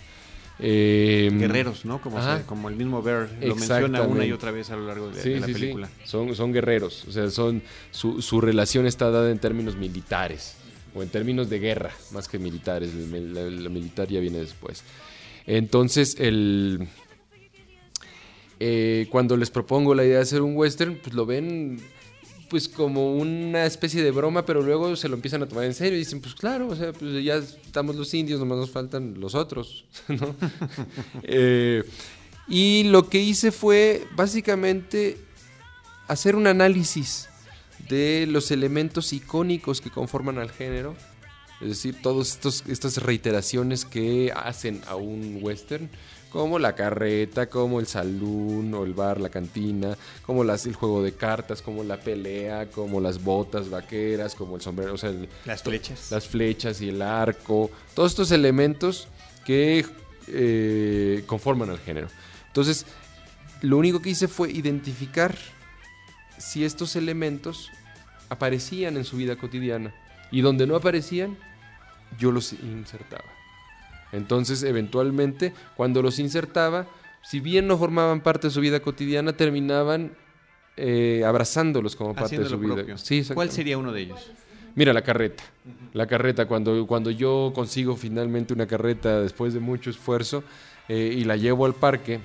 Eh, Guerreros, ¿no? Como, se- como el mismo Bear lo menciona una y otra vez a lo largo de, Sí, de la sí, sí. película. Son, son guerreros. O sea, son, su, su relación está dada en términos militares. O en términos de guerra, más que militares. La militar ya viene después. Entonces, el, eh, cuando les propongo la idea de hacer un western, pues lo ven pues como una especie de broma, pero luego se lo empiezan a tomar en serio y dicen, pues claro, o sea, pues ya estamos los indios, nomás nos faltan los otros, ¿no? Eh, y lo que hice fue básicamente hacer un análisis de los elementos icónicos que conforman al género. Es decir, todas estas reiteraciones que hacen a un western, como la carreta, como el salón o el bar, la cantina, como las, el juego de cartas, como la pelea, como las botas vaqueras, como el sombrero, o sea, las flechas. Las flechas y el arco, todos estos elementos que eh, conforman al género. Entonces, lo único que hice fue identificar si estos elementos aparecían en su vida cotidiana. Y donde no aparecían, yo los insertaba. Entonces, eventualmente, cuando los insertaba, si bien no formaban parte de su vida cotidiana, terminaban eh, abrazándolos como parte de su vida. ¿Cuál sería uno de ellos? Mira, la carreta. La carreta, cuando, cuando yo consigo finalmente una carreta después de mucho esfuerzo eh, y la llevo al parque,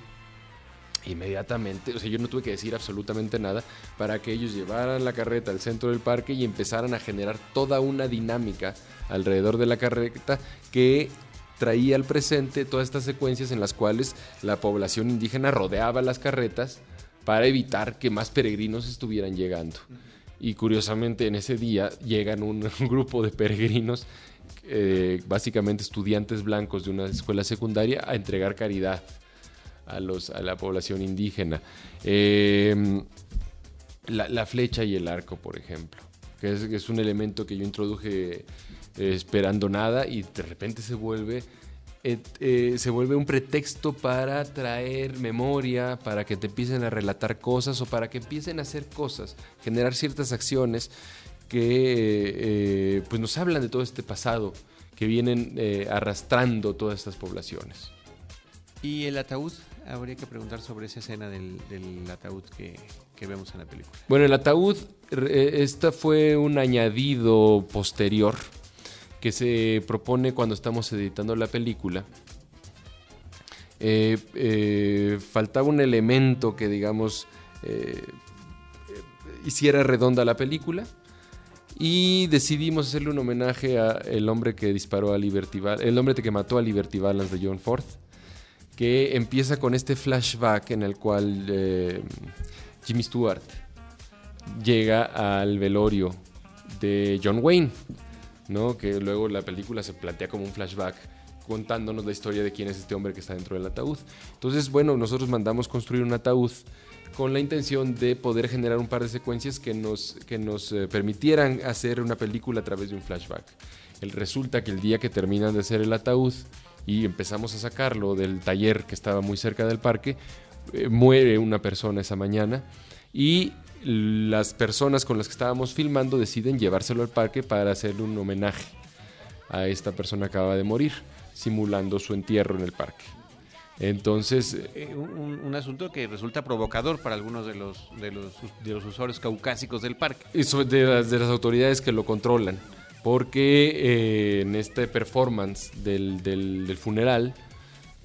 inmediatamente, o sea, yo no tuve que decir absolutamente nada para que ellos llevaran la carreta al centro del parque y empezaran a generar toda una dinámica alrededor de la carreta que traía al presente todas estas secuencias en las cuales la población indígena rodeaba las carretas para evitar que más peregrinos estuvieran llegando. Y curiosamente en ese día llegan un, grupo de peregrinos, eh, básicamente estudiantes blancos de una escuela secundaria, a entregar caridad a, los, a la población indígena. Em, la, flecha y el arco, por ejemplo, que es, un elemento que yo introduje eh, esperando nada y de repente se vuelve eh, se vuelve un pretexto para traer memoria, para que te empiecen a relatar cosas o para que empiecen a hacer cosas, generar ciertas acciones que eh, pues nos hablan de todo este pasado que vienen arrastrando todas estas poblaciones. ¿Y el ataúd? Habría que preguntar sobre esa escena del, ataúd que, vemos en la película. Bueno, el ataúd, eh, esta fue un añadido posterior que se propone cuando estamos editando la película. Eh, eh, faltaba un elemento que, digamos, hiciera redonda la película y decidimos hacerle un homenaje a el hombre que disparó a Liberty el hombre que mató a Liberty Balance de John Ford que empieza con este flashback en el cual eh, Jimmy Stewart llega al velorio de John Wayne, ¿no? que luego la película se plantea como un flashback contándonos la historia de quién es este hombre que está dentro del ataúd. Entonces, bueno, nosotros mandamos construir un ataúd con la intención de poder generar un par de secuencias que nos, que nos eh, permitieran hacer una película a través de un flashback. El, resulta que el día que terminan de hacer el ataúd, y empezamos a sacarlo del taller que estaba muy cerca del parque, eh, muere una persona esa mañana y las personas con las que estábamos filmando deciden llevárselo al parque para hacerle un homenaje a esta persona que acaba de morir, simulando su entierro en el parque. Entonces... Eh, un, asunto que resulta provocador para algunos de los, de los, de los usuarios caucásicos del parque. Y de las, de las autoridades que lo controlan porque eh, en este performance del, funeral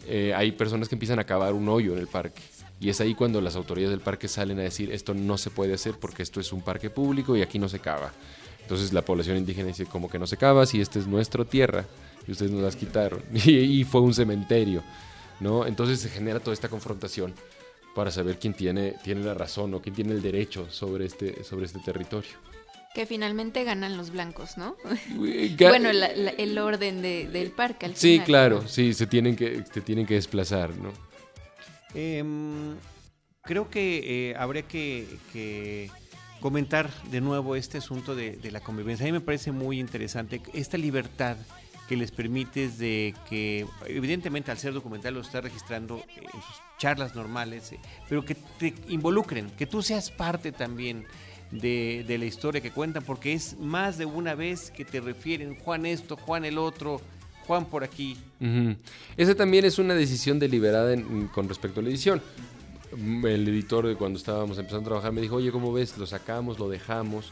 eh, hay personas que empiezan a cavar un hoyo en el parque. Y es ahí cuando las autoridades del parque salen a decir esto no se puede hacer porque esto es un parque público y aquí no se cava. Entonces la población indígena dice como que no se cava si esta es nuestra tierra y ustedes nos las quitaron. Y, fue un cementerio. ¿no? Entonces se genera toda esta confrontación para saber quién tiene, tiene la razón o quién tiene el derecho sobre este, sobre este territorio. Que finalmente ganan los blancos, ¿no? bueno, el orden del parque al Sí, claro, sí, se tienen que, se tienen que desplazar, ¿no? Em, creo que eh, habría que, comentar de nuevo este asunto de, la convivencia. A mí me parece muy interesante esta libertad que les permite de que, evidentemente al ser documental lo está registrando en sus charlas normales, eh, pero que te involucren, que tú seas parte también de, la historia que cuentan, porque es más de una vez que te refieren Juan esto, Juan el otro, Juan por aquí. Esa también es una decisión deliberada con respecto a la edición. El editor, cuando estábamos empezando a trabajar, me dijo, oye, ¿cómo ves? Lo sacamos, lo dejamos.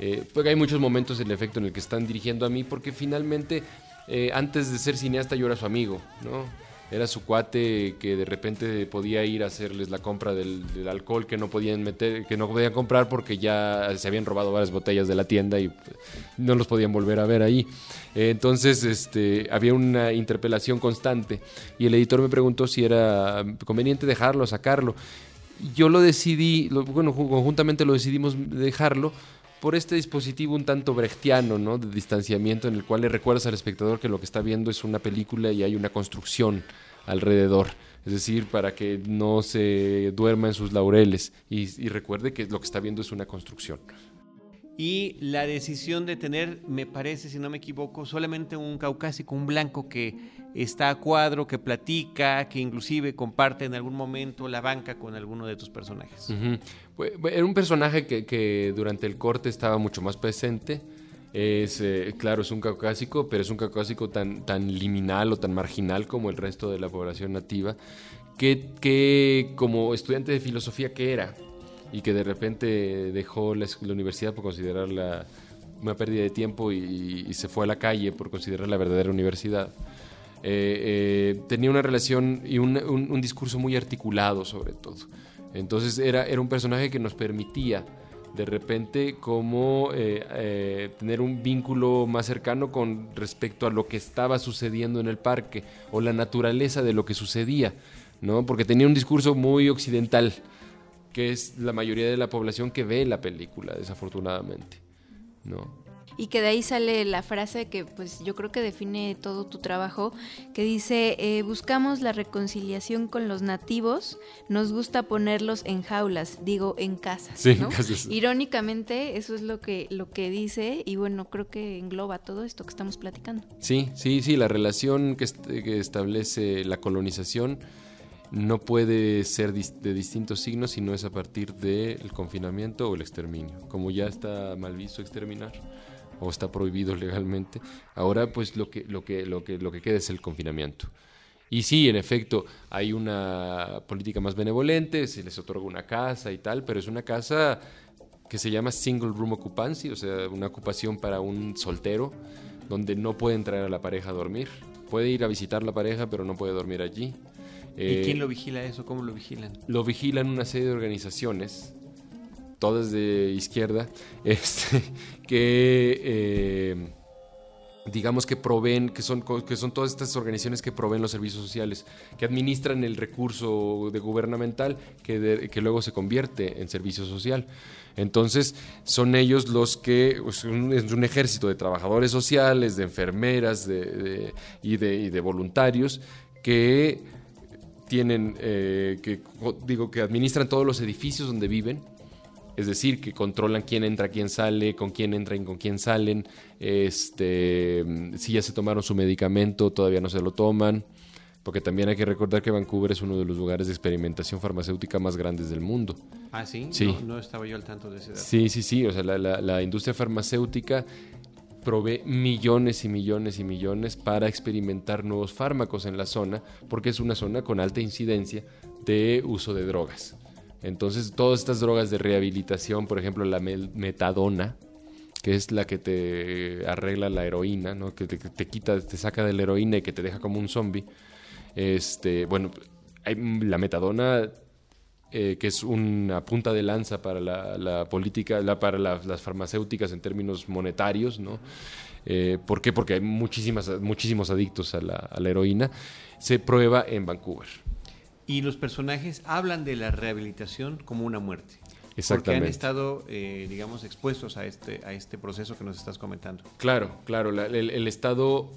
Eh, porque hay muchos momentos en efecto en el que están dirigiendo a mí, porque finalmente, eh, antes de ser cineasta, yo era su amigo, ¿no? Era su cuate que de repente podía ir a hacerles la compra del, alcohol que no podían meter, que no podían comprar porque ya se habían robado varias botellas de la tienda y no los podían volver a ver ahí. entonces, este, había una interpelación constante y el editor me preguntó si era conveniente dejarlo, sacarlo. Yo lo decidí, bueno, conjuntamente lo decidimos dejarlo por este dispositivo un tanto brechtiano, ¿no? De distanciamiento en el cual le recuerdas al espectador que lo que está viendo es una película y hay una construcción alrededor. Es decir, para que no se duerma en sus laureles y, recuerde que lo que está viendo es una construcción y la decisión de tener, me parece, si no me equivoco, solamente un caucásico, un blanco que está a cuadro, que platica, que inclusive comparte en algún momento la banca con alguno de tus personajes. Era un personaje que, durante el corte estaba mucho más presente. Es, eh, claro, es un caucásico, pero es un caucásico tan, tan liminal o tan marginal como el resto de la población nativa, que, que como estudiante de filosofía que era, y que de repente dejó la, universidad por considerarla una pérdida de tiempo y, se fue a la calle por considerar la verdadera universidad. Eh, eh, tenía una relación y un, discurso muy articulado sobre todo. Entonces era, era un personaje que nos permitía de repente como eh, tener un vínculo más cercano con respecto a lo que estaba sucediendo en el parque o la naturaleza de lo que sucedía, ¿no? porque tenía un discurso muy occidental que es la mayoría de la población que ve la película, desafortunadamente, ¿no? Y que de ahí sale la frase que pues yo creo que define todo tu trabajo, que dice, eh, buscamos la reconciliación con los nativos, nos gusta ponerlos en jaulas, digo, en casas. Sí, ¿no? en casas. Irónicamente, eso es lo que, lo que dice y bueno, creo que engloba todo esto que estamos platicando. Sí, sí, sí, la relación que, que establece la colonización no puede ser de distintos signos si no es a partir del confinamiento o el exterminio. Como ya está mal visto exterminar o está prohibido legalmente, ahora pues lo que, lo que, lo que, lo que queda es el confinamiento. Y sí, en efecto, hay una política más benevolente, se les otorga una casa y tal, pero es una casa que se llama single room occupancy, o sea, una ocupación para un soltero, donde no puede entrar a la pareja a dormir. Puede ir a visitar la pareja, pero no puede dormir allí. ¿Y eh, quién lo vigila eso? ¿Cómo lo vigilan? Lo vigilan una serie de organizaciones, todas de izquierda, este, que eh, digamos que proveen, que son, que son todas estas organizaciones que proveen los servicios sociales, que administran el recurso de gubernamental que, que luego se convierte en servicio social. Entonces, son ellos los que, es un, ejército de trabajadores sociales, de enfermeras y, de, y de voluntarios que tienen, eh, que digo, que administran todos los edificios donde viven, es decir, que controlan quién entra, quién sale, con quién entran y con quién salen, este, si ya se tomaron su medicamento, todavía no se lo toman, porque también hay que recordar que Vancouver es uno de los lugares de experimentación farmacéutica más grandes del mundo. Ah, sí, sí. No, estaba yo al tanto de ese dato. Sí, sí, sí, o sea, la, la industria farmacéutica provee millones y millones y millones para experimentar nuevos fármacos en la zona, porque es una zona con alta incidencia de uso de drogas. Entonces, todas estas drogas de rehabilitación, por ejemplo, la metadona, que es la que te arregla la heroína, ¿no? que te, quita, te saca de la heroína y que te deja como un zombie. Este, bueno, la metadona eh, que es una punta de lanza para la, política, para las farmacéuticas en términos monetarios, ¿no? Eh, ¿Por qué? Porque hay muchísimas, muchísimos adictos a la, heroína. Se prueba en Vancouver. Y los personajes hablan de la rehabilitación como una muerte. Exactamente. Porque han estado, eh, digamos, expuestos a este, a este proceso que nos estás comentando. Claro, claro. el, el, Estado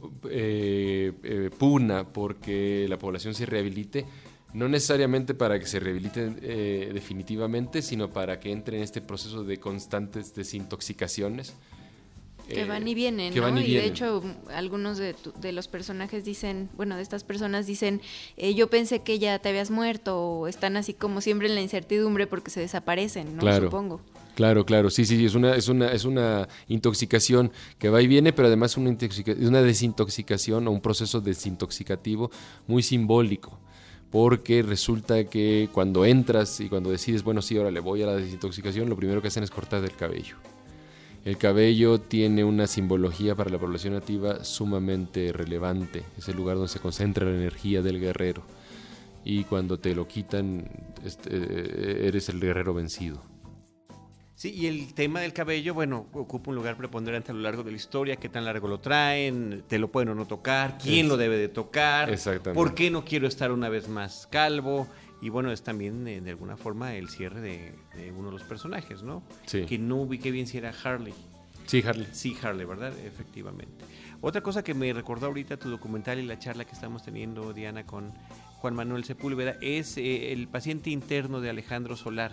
pugna porque la población se rehabilite no necesariamente para que se rehabiliten eh, definitivamente, sino para que entre en este proceso de constantes desintoxicaciones. Que van y vienen, ¿no? Y, de hecho, algunos de, los personajes dicen, bueno, de estas personas dicen, eh, yo pensé que ya te habías muerto, o están así como siempre en la incertidumbre porque se desaparecen, ¿no? Claro. Supongo. Claro, claro, sí, sí, es una, es una, es una intoxicación que va y viene, pero además una, una desintoxicación o un proceso desintoxicativo muy simbólico porque resulta que cuando entras y cuando decides, bueno, sí, ahora le voy a la desintoxicación, lo primero que hacen es cortar el cabello. El cabello tiene una simbología para la población nativa sumamente relevante. Es el lugar donde se concentra la energía del guerrero. Y cuando te lo quitan, este, eres el guerrero vencido. Sí, y el tema del cabello, bueno, ocupa un lugar preponderante a lo largo de la historia, qué tan largo lo traen, te lo pueden o no tocar, quién lo debe de tocar, Exactamente. por qué no quiero estar una vez más calvo, Y bueno, es también eh, de alguna forma el cierre de, de uno de los personajes, ¿no? Sí. Que no ubiqué bien si era Harley. Sí, Harley. Sí, Harley, ¿verdad? Efectivamente. Otra cosa que me recordó ahorita tu documental y la charla que estamos teniendo, Diana, con Juan Manuel Sepúlveda, es eh, el paciente interno de Alejandro Solar,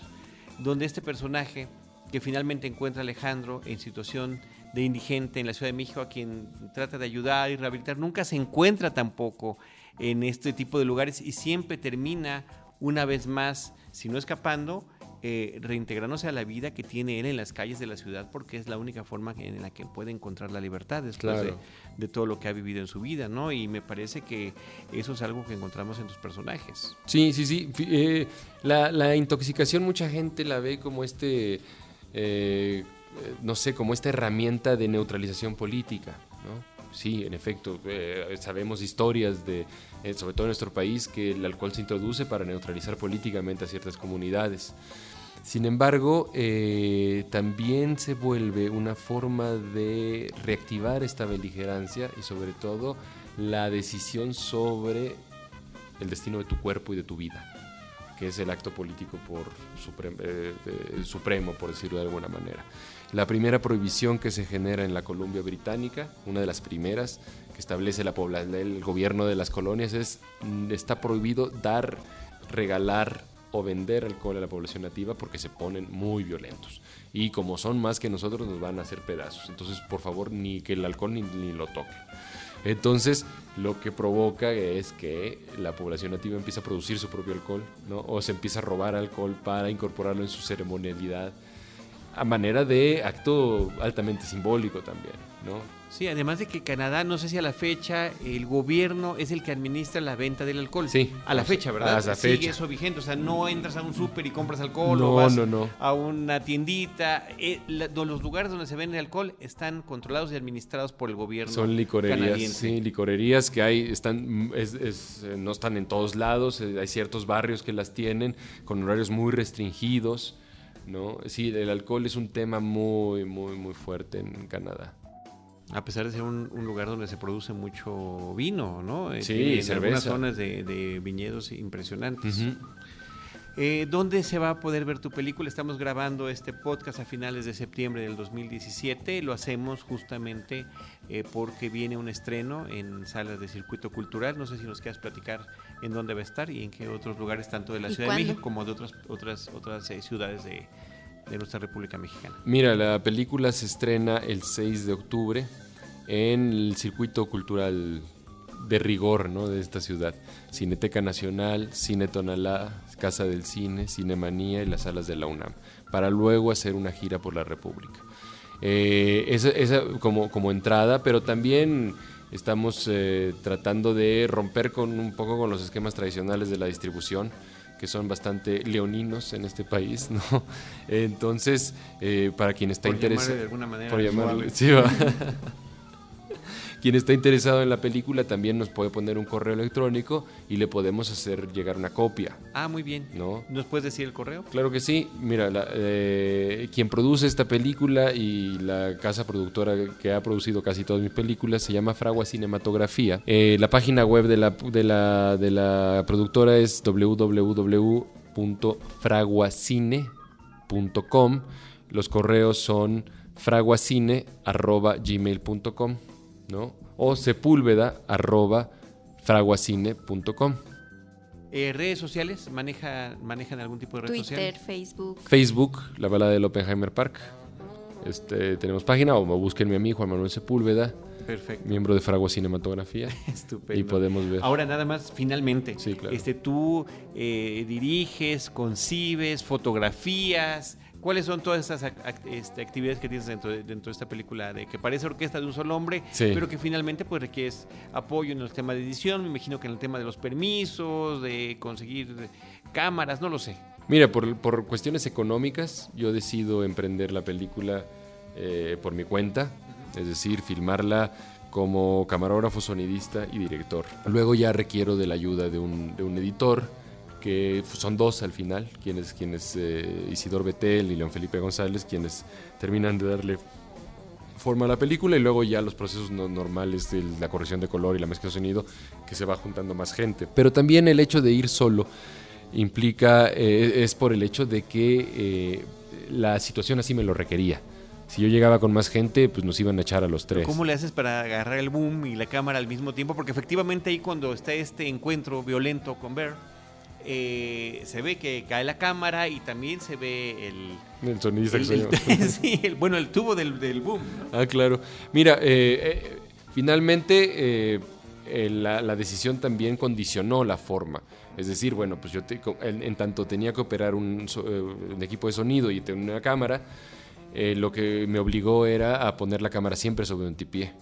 donde este personaje que finalmente encuentra a Alejandro en situación de indigente en la Ciudad de México, a quien trata de ayudar y rehabilitar, nunca se encuentra tampoco en este tipo de lugares y siempre termina una vez más, si no escapando, eh, reintegrándose a la vida que tiene él en las calles de la ciudad porque es la única forma en la que puede encontrar la libertad después Claro. de, de todo lo que ha vivido en su vida, ¿no? Y me parece que eso es algo que encontramos en tus personajes. Sí, sí, sí. Eh, la, la intoxicación mucha gente la ve como este, eh, no sé, como esta herramienta de neutralización política, ¿no? Sí, en efecto, eh, sabemos historias de, eh, sobre todo en nuestro país, que el alcohol se introduce para neutralizar políticamente a ciertas comunidades. Sin embargo, eh, también se vuelve una forma de reactivar esta beligerancia y sobre todo la decisión sobre el destino de tu cuerpo y de tu vida, que es el acto político por eh, supremo, por decirlo de alguna manera. La primera prohibición que se genera en la Columbia Británica, una de las primeras que establece el gobierno de las colonias, es mm, está prohibido dar, regalar o vender alcohol a la población nativa porque se ponen muy violentos. Y como son más que nosotros, nos van a hacer pedazos. Entonces, por favor, ni que el alcohol ni, lo toquen. Entonces, lo que provoca es que la población nativa empieza a producir su propio alcohol. O se empieza a robar alcohol para incorporarlo en su ceremonialidad, a manera de acto altamente simbólico también, ¿no? Sí, además de que Canadá, no sé si a la fecha, el gobierno es el que administra la venta del alcohol. Sí. A la fecha, ¿verdad? a la Sigue fecha. eso vigente. O sea, no entras a un súper y compras alcohol No, o vas no, no. a una tiendita. Eh, la- los lugares donde se vende alcohol están controlados y administrados por el gobierno Son licorerías, canadiense. sí, licorerías que hay, están, es- es, eh, no están en todos lados, eh, hay ciertos barrios que las tienen con horarios muy restringidos, ¿no? Sí, el alcohol es un tema muy, muy, muy fuerte en Canadá. A pesar de ser un, un lugar donde se produce mucho vino, ¿no? Eh, Sí, tiene en cerveza. algunas zonas de, de viñedos impresionantes. Eh, ¿Dónde se va a poder ver tu película? Estamos grabando este podcast a finales de septiembre del 2017. Lo hacemos justamente eh, porque viene un estreno en salas de circuito cultural. No sé si nos quieras platicar en dónde va a estar y en qué otros lugares, tanto de la ¿Y Ciudad cuándo? de México como de otras, otras, otras eh, ciudades de, de nuestra República Mexicana. Mira, la película se estrena el 6 de octubre en el circuito cultural de rigor ¿no? de esta ciudad. Cineteca Nacional, Cine Tonalá, Casa del Cine, Cinemanía y las salas de la UNAM, para luego hacer una gira por la República. Eh, esa, esa como, como entrada, pero también estamos eh, tratando de romper con un poco con los esquemas tradicionales de la distribución que son bastante leoninos en este país, ¿no? Entonces, eh, para quien está Por llamarle interesado... de alguna manera Por llamarle, sí, va. Quien está interesado en la película también nos puede poner un correo electrónico y le podemos hacer llegar una copia, Ah, muy bien. ¿no? ¿Nos puedes decir el correo? Claro que sí. Mira, la- eh, quien produce esta película y la casa productora que ha producido casi todas mis películas se llama Fragua Cinematografía. Eh, la página web de la, de la, de la productora es www.fraguacine.com. Los correos son fraguacine.gmail.com ¿no? o sepúlveda arroba fraguacine.com. Eh, ¿Redes sociales? ¿Maneja, ¿Manejan algún tipo de red Twitter, social? Facebook. Facebook, la balada del Oppenheimer Park. Este, tenemos página o búsquenme a mí, Juan Manuel Sepúlveda, Perfecto. miembro de Fragua Cinematografía. Estupendo. y podemos ver. Ahora nada más, finalmente, Sí, claro. este, tú eh, diriges, concibes, fotografías. ¿Cuáles son todas estas ac- act- este, actividades que tienes dentro de, dentro de esta película de que parece orquesta de un solo hombre, Sí. pero que finalmente pues requieres apoyo en el tema de edición? Me imagino que en el tema de los permisos, de conseguir cámaras, no lo sé. Mira, por, por cuestiones económicas, yo decido emprender la película eh, por mi cuenta, es decir, filmarla como camarógrafo, sonidista y director. Luego ya requiero de la ayuda de un, de un editor, que son dos al final, quienes, quienes eh, Isidor Betel y León Felipe González, quienes terminan de darle forma a la película y luego ya los procesos no- normales de la corrección de color y la mezcla de sonido, que se va juntando más gente. Pero también el hecho de ir solo implica, eh, es por el hecho de que eh, la situación así me lo requería. Si yo llegaba con más gente, pues nos iban a echar a los tres. ¿Cómo le haces para agarrar el boom y la cámara al mismo tiempo? Porque efectivamente ahí cuando está este encuentro violento con Bear, eh, se ve que cae la cámara y también se ve el... El sonidista que el- yo. el- sí, el- bueno, el tubo del, del boom. ¿no? Ah, claro. Mira, eh, eh, finalmente la, la decisión también condicionó la forma. Es decir, bueno, pues yo te- en, en tanto tenía que operar un, un equipo de sonido y tener una cámara, lo que me obligó era a poner la cámara siempre sobre un tipié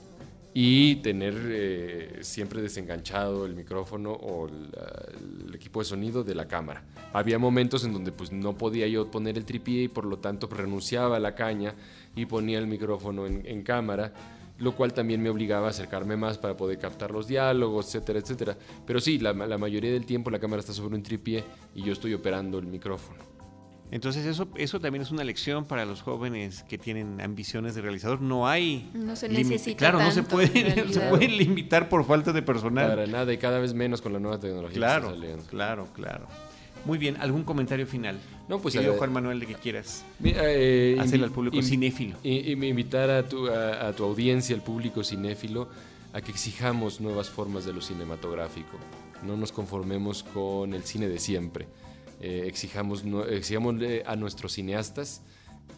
y tener eh, siempre desenganchado el micrófono o el equipo de sonido de la cámara. Había momentos en donde pues no podía yo poner el tripié y por lo tanto renunciaba a la caña y ponía el micrófono en, en cámara, lo cual también me obligaba a acercarme más para poder captar los diálogos, etcétera, etcétera. Pero sí, la, la mayoría del tiempo la cámara está sobre un tripié y yo estoy operando el micrófono. Entonces eso, eso también es una lección para los jóvenes que tienen ambiciones de realizador. No hay... No se necesita Claro, no se pueden, no se pueden limitar por falta de personal. Para nada y cada vez menos con la nueva tecnología Claro, que está saliendo. claro, claro. Muy bien, ¿algún comentario final? No, pues, Querido eh, Juan Manuel, de que quieras. Eh, Hacerle al público invi- cinéfilo. i- i- invitar a tu, a, a tu audiencia, al público cinéfilo, a que exijamos nuevas formas de lo cinematográfico. No nos conformemos con el cine de siempre. Eh, exijamos nue- exijámosle a nuestros cineastas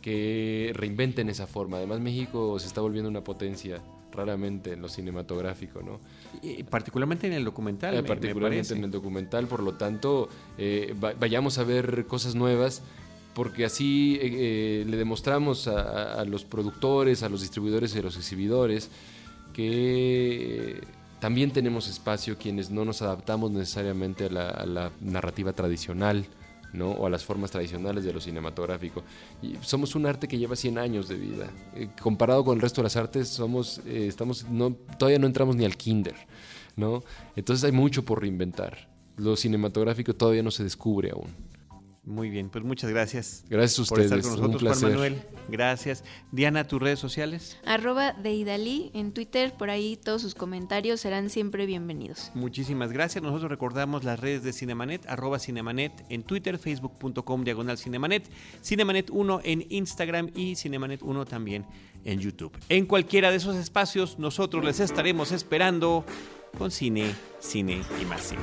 que reinventen esa forma. Además, México se está volviendo una potencia raramente en lo cinematográfico, ¿no? Y particularmente en el documental, Eh, me- me particularmente en el documental, por lo tanto, eh, va- vayamos a ver cosas nuevas, porque así eh, eh, le demostramos a los productores, a los distribuidores y a los exhibidores que también tenemos espacio quienes no nos adaptamos necesariamente a la, narrativa tradicional. ¿no? o a las formas tradicionales de lo cinematográfico. Somos un arte que lleva 100 años de vida. Eh, comparado con el resto de las artes, somos, eh, estamos, todavía no entramos ni al kinder. ¿no? Entonces hay mucho por reinventar. Lo cinematográfico todavía no se descubre aún. Muy bien, pues muchas gracias. Gracias a por estar ustedes, con nosotros, un Juan. Manuel. Gracias. Diana, tus redes sociales. Arroba de Idalí en Twitter, por ahí todos sus comentarios serán siempre bienvenidos. Muchísimas gracias. Nosotros recordamos las redes de Cinemanet, arroba Cinemanet en Twitter, facebook.com diagonal Cinemanet, Cinemanet 1 en Instagram y Cinemanet 1 también en YouTube. En cualquiera de esos espacios nosotros les estaremos esperando con cine, cine y más cine.